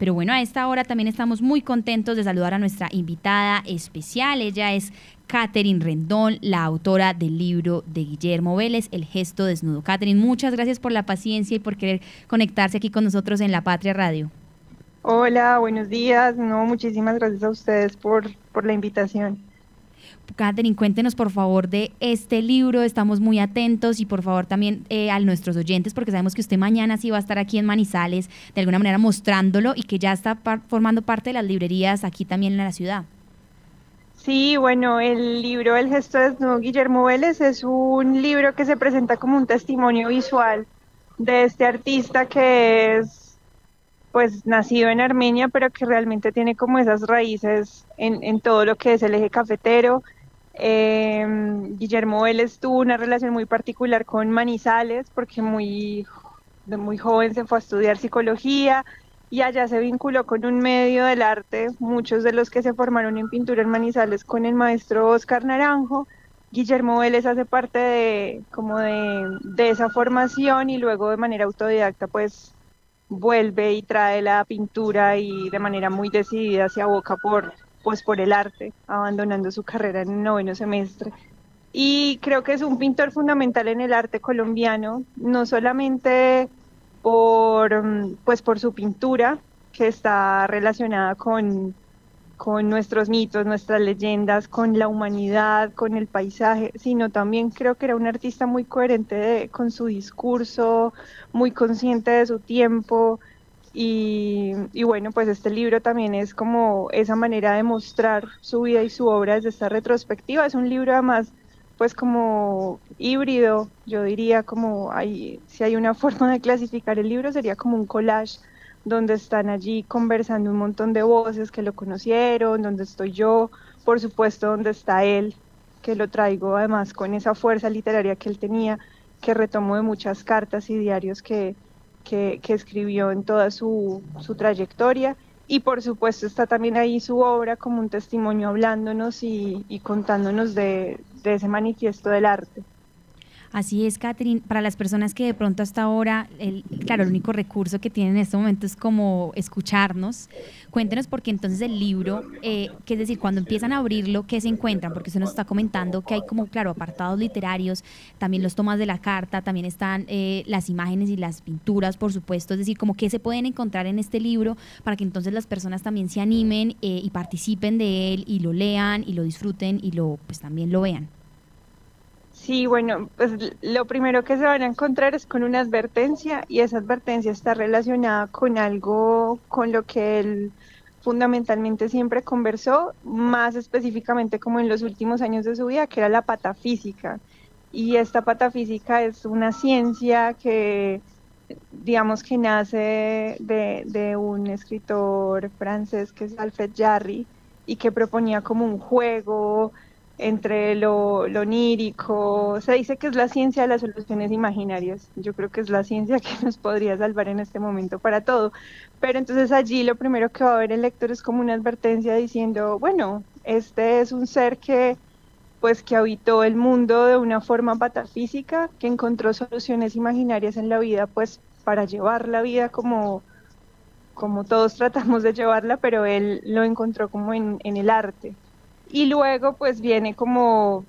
Pero bueno, a esta hora también estamos muy contentos de saludar a nuestra invitada especial. Ella es Catherine Rendón, la autora del libro de Guillermo Vélez, El gesto desnudo. Catherine, muchas gracias por la paciencia y por querer conectarse aquí con nosotros en La Patria Radio. Hola, buenos días. No, muchísimas gracias a ustedes por, por la invitación. Catherine, cuéntenos por favor de este libro, estamos muy atentos y por favor también eh, a nuestros oyentes, porque sabemos que usted mañana sí va a estar aquí en Manizales, de alguna manera mostrándolo y que ya está formando parte de las librerías aquí también en la ciudad. Sí, bueno, el libro El gesto desnudo Guillermo Vélez es un libro que se presenta como un testimonio visual de este artista que es pues nacido en Armenia, pero que realmente tiene como esas raíces en, en todo lo que es el eje cafetero. Eh, Guillermo Vélez tuvo una relación muy particular con Manizales, porque muy, muy joven se fue a estudiar psicología y allá se vinculó con un medio del arte, muchos de los que se formaron en pintura en Manizales con el maestro Oscar Naranjo. Guillermo Vélez hace parte de como de, de esa formación y luego de manera autodidacta pues vuelve y trae la pintura y de manera muy decidida se aboca por, pues por el arte, abandonando su carrera en el noveno semestre. Y creo que es un pintor fundamental en el arte colombiano, no solamente por, pues por su pintura, que está relacionada con, con nuestros mitos, nuestras leyendas, con la humanidad, con el paisaje, sino también creo que era un artista muy coherente con su discurso, muy consciente de su tiempo. Y, y, bueno, pues este libro también es como esa manera de mostrar su vida y su obra desde esta retrospectiva. Es un libro además pues como híbrido, yo diría como hay, si hay una forma de clasificar el libro sería como un collage donde están allí conversando un montón de voces que lo conocieron, donde estoy yo, por supuesto donde está él, que lo traigo además con esa fuerza literaria que él tenía, que retomo de muchas cartas y diarios que, que, escribió en toda su, su trayectoria. Y por supuesto está también ahí su obra como un testimonio hablándonos y, y contándonos de, de ese manifiesto del arte. Así es, Catherine. Para las personas que de pronto hasta ahora, el, claro, el único recurso que tienen en este momento es como escucharnos. Cuéntenos porque entonces el libro, eh, que es decir, cuando empiezan a abrirlo, ¿qué se encuentran? Porque usted nos está comentando que hay como, claro, apartados literarios, también los tomas de la carta, también están eh, las imágenes y las pinturas, por supuesto. Es decir, como qué se pueden encontrar en este libro para que entonces las personas también se animen eh, y participen de él y lo lean y lo disfruten y lo, pues también lo vean. Sí, bueno, pues lo primero que se van a encontrar es con una advertencia y esa advertencia está relacionada con algo con lo que él fundamentalmente siempre conversó, más específicamente como en los últimos años de su vida, que era la patafísica. Y esta patafísica es una ciencia que, digamos que nace de, de un escritor francés que es Alfred Jarry y que proponía como un juego entre lo, lo onírico. Se dice que es la ciencia de las soluciones imaginarias. Yo creo que es la ciencia que nos podría salvar en este momento para todo. Pero entonces allí lo primero que va a ver el lector es como una advertencia diciendo, bueno, este es un ser que pues que habitó el mundo de una forma patafísica, que encontró soluciones imaginarias en la vida, pues para llevar la vida como, como todos tratamos de llevarla, pero él lo encontró como en, en el arte, y luego pues viene como,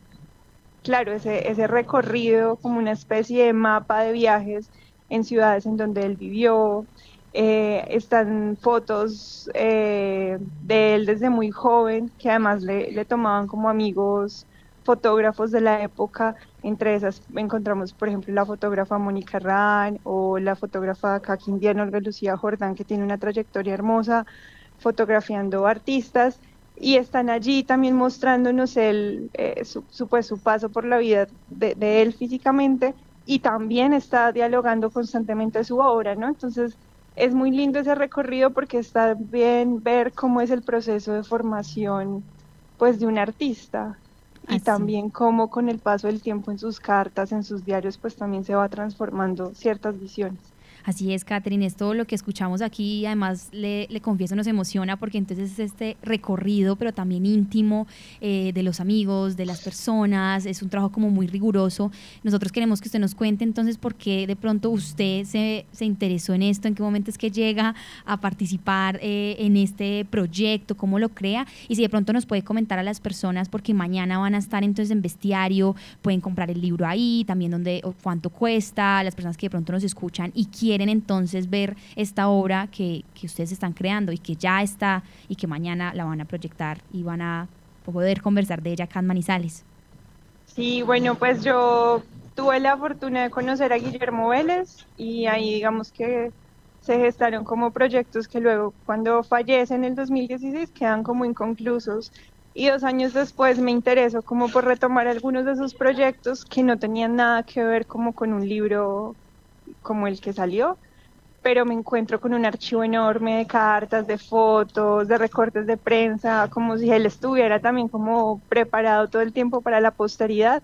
claro, ese, ese recorrido, como una especie de mapa de viajes en ciudades en donde él vivió. Eh, están fotos eh, de él desde muy joven, que además le, le, tomaban como amigos fotógrafos de la época. Entre esas encontramos, por ejemplo, la fotógrafa Mónica Ran o la fotógrafa acá quindiana Olga Lucía Jordán, que tiene una trayectoria hermosa fotografiando artistas y están allí también mostrándonos el, eh, su, pues, su paso por la vida de, él físicamente y también está dialogando constantemente su obra, ¿no? Entonces es muy lindo ese recorrido porque está bien ver cómo es el proceso de formación pues de un artista y también cómo con el paso del tiempo en sus cartas, en sus diarios, pues también se va transformando ciertas visiones. Así es, Catherine, es todo lo que escuchamos aquí. Además, le, confieso, nos emociona porque entonces es este recorrido, pero también íntimo eh, de los amigos, de las personas. Es un trabajo como muy riguroso. Nosotros queremos que usted nos cuente entonces por qué de pronto usted se, se interesó en esto, en qué momento es que llega a participar eh, en este proyecto, cómo lo crea y si de pronto nos puede comentar a las personas porque mañana van a estar entonces en bestiario, pueden comprar el libro ahí, también donde, cuánto cuesta, las personas que de pronto nos escuchan y quieren quieren entonces ver esta obra que, que ustedes están creando y que ya está y que mañana la van a proyectar y van a poder conversar de ella acá en Manizales. Sí, bueno, pues yo tuve la fortuna de conocer a Guillermo Vélez y ahí digamos que se gestaron como proyectos que luego cuando fallece en el 2016 quedan como inconclusos y dos años después me interesó como por retomar algunos de esos proyectos que no tenían nada que ver como con un libro como el que salió, pero me encuentro con un archivo enorme de cartas, de fotos, de recortes de prensa, como si él estuviera también como preparado todo el tiempo para la posteridad.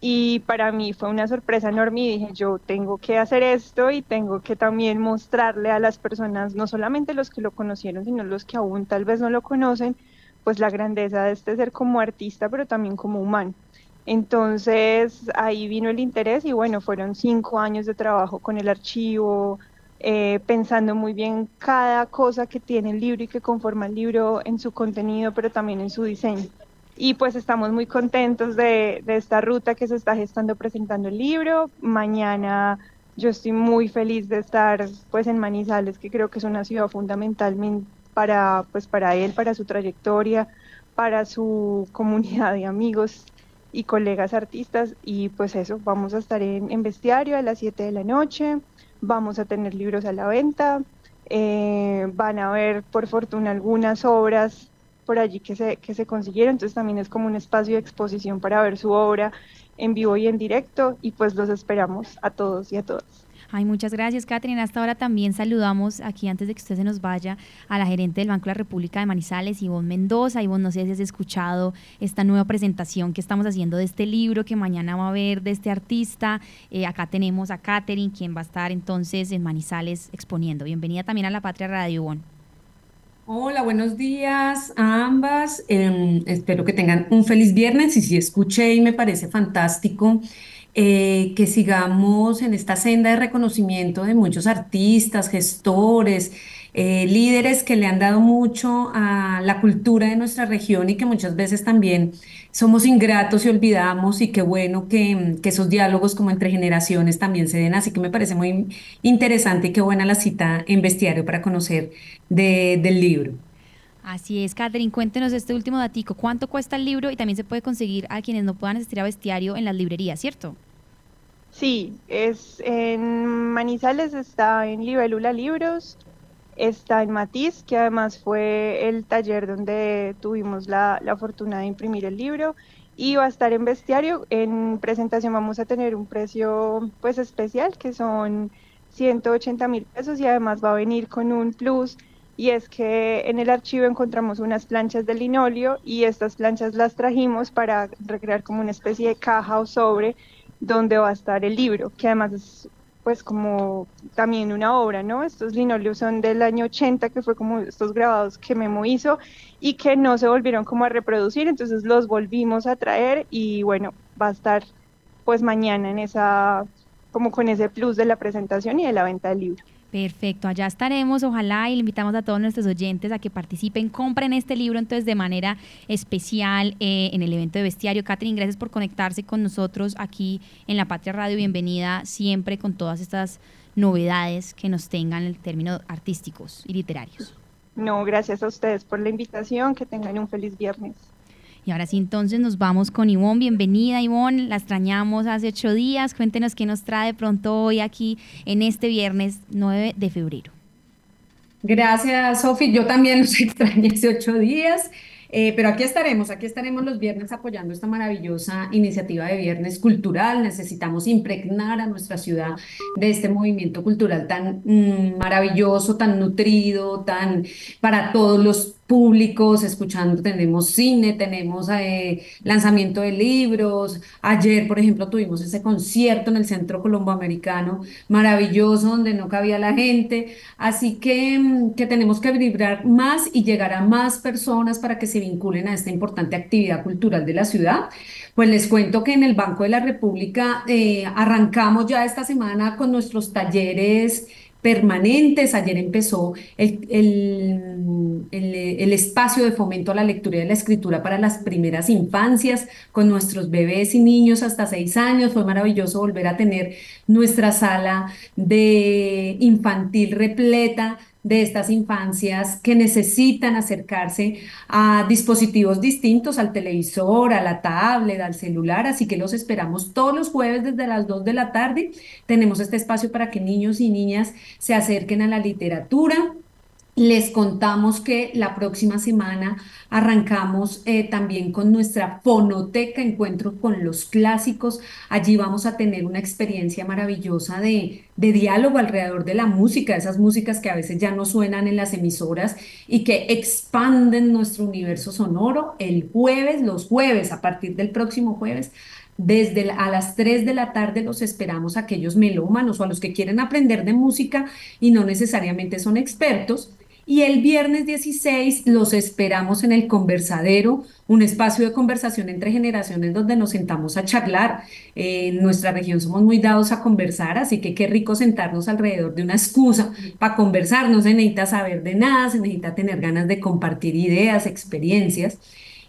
Y para mí fue una sorpresa enorme y dije, yo tengo que hacer esto y tengo que también mostrarle a las personas, no solamente los que lo conocieron, sino los que aún tal vez no lo conocen, pues la grandeza de este ser como artista, pero también como humano. Entonces ahí vino el interés y bueno, fueron cinco años de trabajo con el archivo, eh, pensando muy bien cada cosa que tiene el libro y que conforma el libro en su contenido, pero también en su diseño. Y pues estamos muy contentos de, esta ruta que se está gestando presentando el libro. Mañana yo estoy muy feliz de estar pues en Manizales, que creo que es una ciudad fundamental para, pues, para él, para su trayectoria, para su comunidad de amigos y colegas artistas y pues eso, vamos a estar en, en Bestiario a las 7 de la noche, vamos a tener libros a la venta, eh, van a ver por fortuna algunas obras por allí que se, que se consiguieron, entonces también es como un espacio de exposición para ver su obra en vivo y en directo y pues los esperamos a todos y a todas. Ay, muchas gracias, Catherine. Hasta ahora también saludamos aquí, antes de que usted se nos vaya, a la gerente del Banco de la República de Manizales, Ivonne Mendoza. Ivonne, no sé si has escuchado esta nueva presentación que estamos haciendo de este libro que mañana va a haber de este artista. Eh, acá tenemos a Catherine, quien va a estar entonces en Manizales exponiendo. Bienvenida también a La Patria Radio, Ivonne. Hola, buenos días a ambas. Em, espero que tengan un feliz viernes y si escuché y me parece fantástico eh, que sigamos en esta senda de reconocimiento de muchos artistas, gestores, eh, líderes que le han dado mucho a la cultura de nuestra región y que muchas veces también somos ingratos y olvidamos y qué bueno que, esos diálogos como entre generaciones también se den. Así que me parece muy interesante y qué buena la cita en Bestiario para conocer de, del libro. Así es, Catherine, cuéntenos este último datico. ¿Cuánto cuesta el libro? Y también se puede conseguir a quienes no puedan asistir a bestiario en las librerías, ¿cierto? Sí, es en Manizales está en Libélula Libros, está en Matiz, que además fue el taller donde tuvimos la, la fortuna de imprimir el libro, y va a estar en Bestiario. En presentación vamos a tener un precio pues especial, que son 180 mil pesos, y además va a venir con un plus y es que en el archivo encontramos unas planchas de linoleo y estas planchas las trajimos para recrear como una especie de caja o sobre donde va a estar el libro, que además es pues como también una obra, ¿no? Estos linoleos son del año 80, que fue como estos grabados que Memo hizo y que no se volvieron como a reproducir, entonces los volvimos a traer y bueno, va a estar pues mañana en esa, como con ese plus de la presentación y de la venta del libro. Perfecto, allá estaremos, ojalá, y le invitamos a todos nuestros oyentes a que participen, compren este libro entonces de manera especial eh, en el evento de Bestiario. Catherine, gracias por conectarse con nosotros aquí en La Patria Radio, bienvenida siempre con todas estas novedades que nos tengan en términos artísticos y literarios. No, gracias a ustedes por la invitación, que tengan un feliz viernes. Y ahora sí, entonces nos vamos con Ivonne. Bienvenida, Ivonne. La extrañamos hace ocho días. Cuéntenos qué nos trae pronto hoy aquí en este viernes 9 de febrero. Gracias, Sofi. Yo también los extrañé hace ocho días. Eh, pero aquí estaremos, aquí estaremos los viernes apoyando esta maravillosa iniciativa de Viernes Cultural. Necesitamos impregnar a nuestra ciudad de este movimiento cultural tan mm, maravilloso, tan nutrido, tan para todos los públicos, escuchando, tenemos cine, tenemos eh, lanzamiento de libros. Ayer, por ejemplo, tuvimos ese concierto en el Centro Colomboamericano, maravilloso, donde no cabía la gente. Así que, mm, que tenemos que vibrar más y llegar a más personas para que se vinculen a esta importante actividad cultural de la ciudad. Pues les cuento que en el Banco de la República eh, arrancamos ya esta semana con nuestros talleres permanentes. Ayer empezó el, el, el, espacio de fomento a la lectura y la escritura para las primeras infancias con nuestros bebés y niños hasta seis años. Fue maravilloso volver a tener nuestra sala de infantil repleta de estas infancias que necesitan acercarse a dispositivos distintos, al televisor, a la tablet, al celular, así que los esperamos todos los jueves desde las 2 de la tarde. Tenemos este espacio para que niños y niñas se acerquen a la literatura, les contamos que la próxima semana arrancamos eh, también con nuestra fonoteca, encuentro con los clásicos. Allí vamos a tener una experiencia maravillosa de, de diálogo alrededor de la música, esas músicas que a veces ya no suenan en las emisoras y que expanden nuestro universo sonoro. El jueves, los jueves, a partir del próximo jueves, desde a las 3 de la tarde los esperamos a aquellos melómanos o a los que quieren aprender de música y no necesariamente son expertos. Y el viernes 16 los esperamos en el conversadero, un espacio de conversación entre generaciones donde nos sentamos a charlar. en nuestra región somos muy dados a conversar, así que qué rico sentarnos alrededor de una excusa para conversar. No se necesita saber de nada, se necesita tener ganas de compartir ideas, experiencias.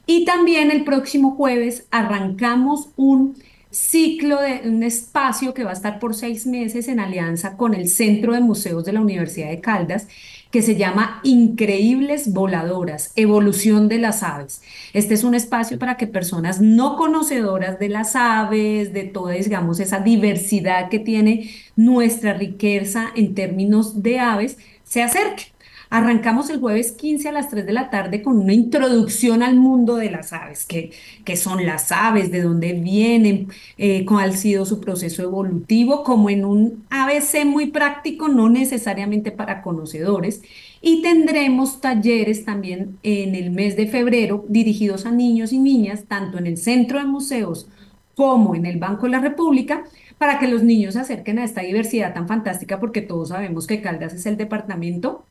Y también el próximo jueves arrancamos un ciclo de un espacio que va a estar por seis meses en alianza con el Centro de Museos de la Universidad de Caldas que se llama Increíbles Voladoras, Evolución de las Aves. Este es un espacio para que personas no conocedoras de las aves, de toda, digamos, esa diversidad que tiene nuestra riqueza en términos de aves, se acerquen. Arrancamos el jueves 15 a las 3 de la tarde con una introducción al mundo de las aves, qué, son las aves, de dónde vienen, eh, cuál ha sido su proceso evolutivo, como en un ABC muy práctico, no necesariamente para conocedores. Y tendremos talleres también en el mes de febrero dirigidos a niños y niñas, tanto en el Centro de Museos como en el Banco de la República, para que los niños se acerquen a esta diversidad tan fantástica, porque todos sabemos que Caldas es el departamento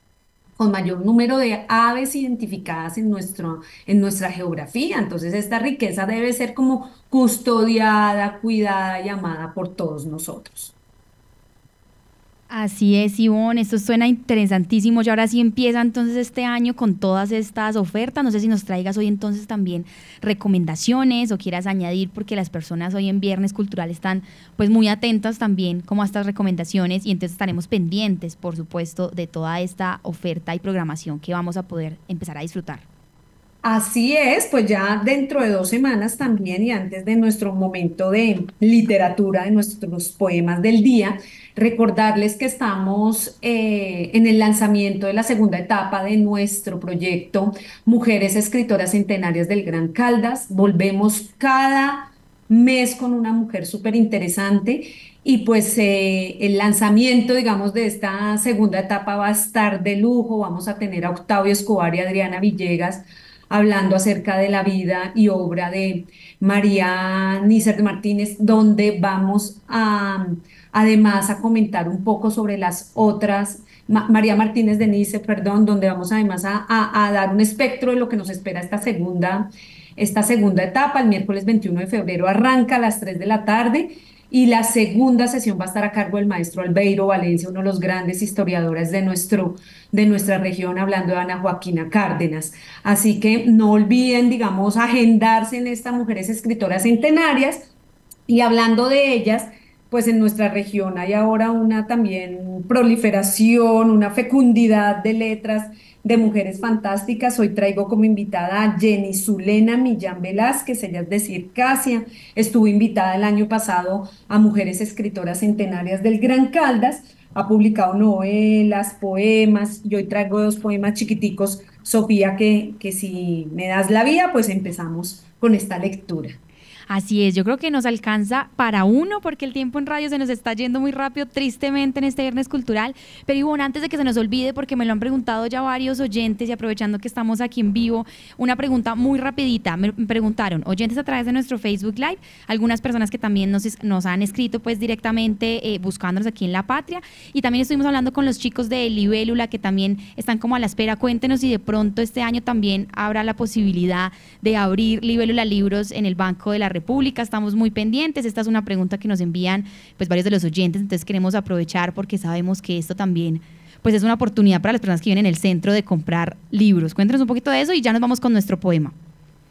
con mayor número de aves identificadas en, nuestro, en nuestra geografía. Entonces, esta riqueza debe ser como custodiada, cuidada y amada por todos nosotros. Así es, Ivonne, esto suena interesantísimo. Y ahora sí empieza entonces este año con todas estas ofertas. No sé si nos traigas hoy entonces también recomendaciones o quieras añadir, porque las personas hoy en Viernes Cultural están pues muy atentas también como a estas recomendaciones y entonces estaremos pendientes, por supuesto, de toda esta oferta y programación que vamos a poder empezar a disfrutar. Así es, pues ya dentro de dos semanas también y antes de nuestro momento de literatura, de nuestros poemas del día, recordarles que estamos eh, en el lanzamiento de la segunda etapa de nuestro proyecto Mujeres Escritoras Centenarias del Gran Caldas. Volvemos cada mes con una mujer súper interesante y pues eh, el lanzamiento, digamos, de esta segunda etapa va a estar de lujo. Vamos a tener a Octavio Escobar y Adriana Villegas hablando acerca de la vida y obra de María Nícer Martínez, donde vamos a, además a comentar un poco sobre las otras, María Martínez de Nícer, perdón, donde vamos además a, a, dar un espectro de lo que nos espera esta segunda, esta segunda etapa. El miércoles 21 de febrero arranca a las 3 de la tarde y la segunda sesión va a estar a cargo del maestro Albeiro Valencia, uno de los grandes historiadores de, nuestro, de nuestra región, hablando de Ana Joaquina Cárdenas. Así que no olviden, digamos, agendarse en estas mujeres escritoras centenarias y hablando de ellas, pues en nuestra región hay ahora una también proliferación, una fecundidad de letras de mujeres fantásticas. Hoy traigo como invitada a Jenny Zulena Millán Velázquez, ella es de Circasia, estuvo invitada el año pasado a Mujeres Escritoras Centenarias del Gran Caldas, ha publicado novelas, poemas, y hoy traigo dos poemas chiquiticos, Sofía, que, que si me das la vía, pues empezamos con esta lectura. Así es, yo creo que nos alcanza para uno porque el tiempo en radio se nos está yendo muy rápido, tristemente en este viernes cultural. Pero Ivonne, antes de que se nos olvide, porque me lo han preguntado ya varios oyentes y aprovechando que estamos aquí en vivo, una pregunta muy rapidita. Me preguntaron, oyentes a través de nuestro Facebook Live, algunas personas que también nos, han escrito pues directamente eh, buscándonos aquí en La Patria. Y también estuvimos hablando con los chicos de Libélula que también están como a la espera. Cuéntenos si de pronto este año también habrá la posibilidad de abrir Libélula Libros en el Banco de la República. Estamos muy pendientes. Esta es una pregunta que nos envían pues varios de los oyentes, entonces queremos aprovechar porque sabemos que esto también pues es una oportunidad para las personas que vienen en el centro de comprar libros. Cuéntanos un poquito de eso y ya nos vamos con nuestro poema.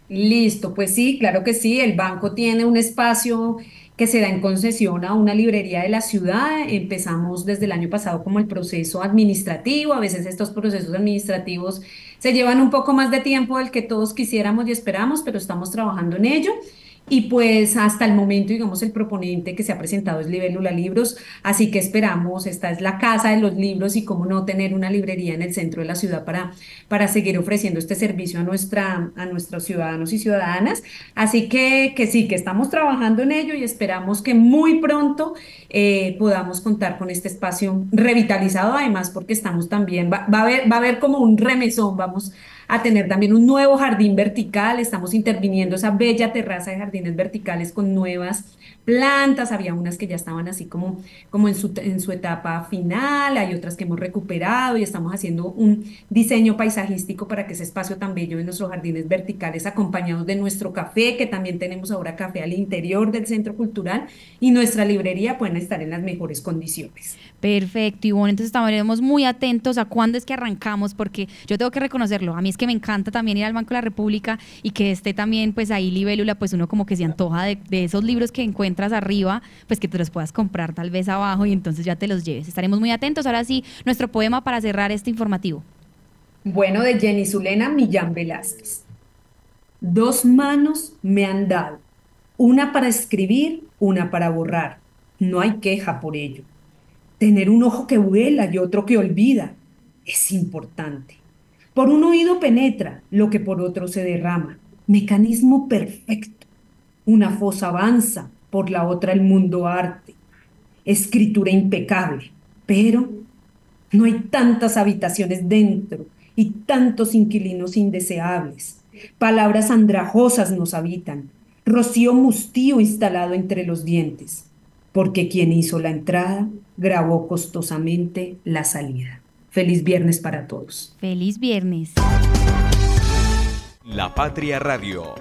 Listo, pues sí, claro que sí. El banco tiene un espacio que se da en concesión a una librería de la ciudad. Empezamos desde el año pasado como el proceso administrativo. A veces estos procesos administrativos se llevan un poco más de tiempo del que todos quisiéramos y esperamos, pero estamos trabajando en ello. Y pues hasta el momento, digamos, el proponente que se ha presentado es Libélula Libros, así que esperamos, esta es la casa de los libros y cómo no tener una librería en el centro de la ciudad para, para seguir ofreciendo este servicio a, nuestra, a nuestros ciudadanos y ciudadanas. Así que, que sí, que estamos trabajando en ello y esperamos que muy pronto eh, podamos contar con este espacio revitalizado, además porque estamos también, va, va, a haber, va a haber como un remesón, vamos a tener también un nuevo jardín vertical, estamos interviniendo esa bella terraza de jardines verticales con nuevas plantas, había unas que ya estaban así como, como en, su, en su etapa final, hay otras que hemos recuperado y estamos haciendo un diseño paisajístico para que ese espacio tan bello de nuestros jardines verticales acompañados de nuestro café, que también tenemos ahora café al interior del centro cultural y nuestra librería pueden estar en las mejores condiciones. Perfecto, bueno, entonces estaremos muy atentos a cuándo es que arrancamos, porque yo tengo que reconocerlo, a mí es que me encanta también ir al Banco de la República y que esté también pues ahí libélula, pues uno como que se antoja de, de esos libros que encuentras arriba, pues que te los puedas comprar tal vez abajo y entonces ya te los lleves. Estaremos muy atentos. Ahora sí, nuestro poema para cerrar este informativo. Bueno, de Jenny Zulena Millán Velázquez. Dos manos me han dado, una para escribir, una para borrar. No hay queja por ello Tener un ojo que vuela y otro que olvida es importante. Por un oído penetra lo que por otro se derrama. Mecanismo perfecto. Una fosa avanza, por la otra el mundo arte. Escritura impecable. Pero no hay tantas habitaciones dentro y tantos inquilinos indeseables. Palabras andrajosas nos habitan. Rocío mustío instalado entre los dientes. Porque quien hizo la entrada grabó costosamente la salida. Feliz viernes para todos. Feliz viernes. La Patria Radio